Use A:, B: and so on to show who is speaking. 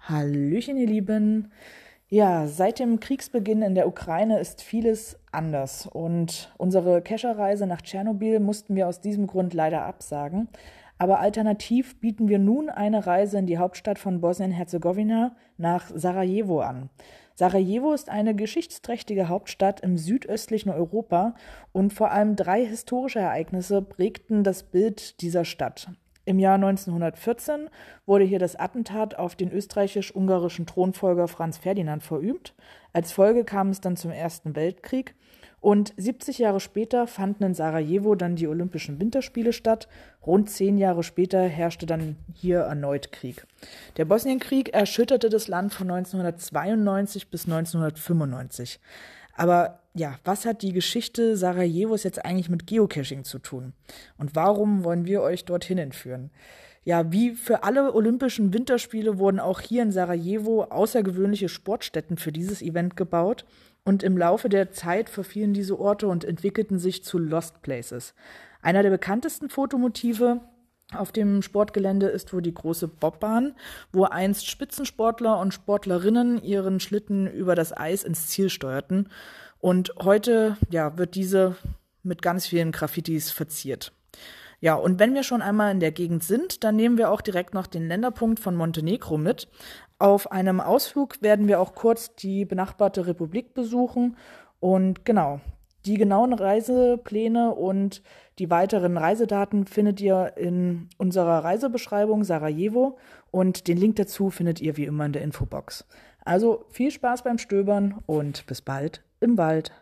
A: Hallöchen, ihr Lieben. Ja, seit dem Kriegsbeginn in der Ukraine ist vieles anders und unsere Kescherreise nach Tschernobyl mussten wir aus diesem Grund leider absagen. Aber alternativ bieten wir nun eine Reise in die Hauptstadt von Bosnien-Herzegowina nach Sarajevo an. Sarajevo ist eine geschichtsträchtige Hauptstadt im südöstlichen Europa und vor allem drei historische Ereignisse prägten das Bild dieser Stadt. Im Jahr 1914 wurde hier das Attentat auf den österreichisch-ungarischen Thronfolger Franz Ferdinand verübt. Als Folge kam es dann zum Ersten Weltkrieg und 70 Jahre später fanden in Sarajevo dann die Olympischen Winterspiele statt. Rund zehn Jahre später herrschte dann hier erneut Krieg. Der Bosnienkrieg erschütterte das Land von 1992 bis 1995. Aber ja, was hat die Geschichte Sarajevos jetzt eigentlich mit Geocaching zu tun? Und warum wollen wir euch dorthin entführen? Ja, wie für alle Olympischen Winterspiele wurden auch hier in Sarajevo außergewöhnliche Sportstätten für dieses Event gebaut. Und im Laufe der Zeit verfielen diese Orte und entwickelten sich zu Lost Places. Einer der bekanntesten Fotomotive auf dem Sportgelände ist wohl die große Bobbahn, wo einst Spitzensportler und Sportlerinnen ihren Schlitten über das Eis ins Ziel steuerten. Und heute ja, wird diese mit ganz vielen Graffitis verziert. Ja, und wenn wir schon einmal in der Gegend sind, dann nehmen wir auch direkt noch den Länderpunkt von Montenegro mit. Auf einem Ausflug werden wir auch kurz die benachbarte Republik besuchen. Und genau, die genauen Reisepläne und die weiteren Reisedaten findet ihr in unserer Reisebeschreibung Sarajevo und den Link dazu findet ihr wie immer in der Infobox. Also viel Spaß beim Stöbern und bis bald im Wald.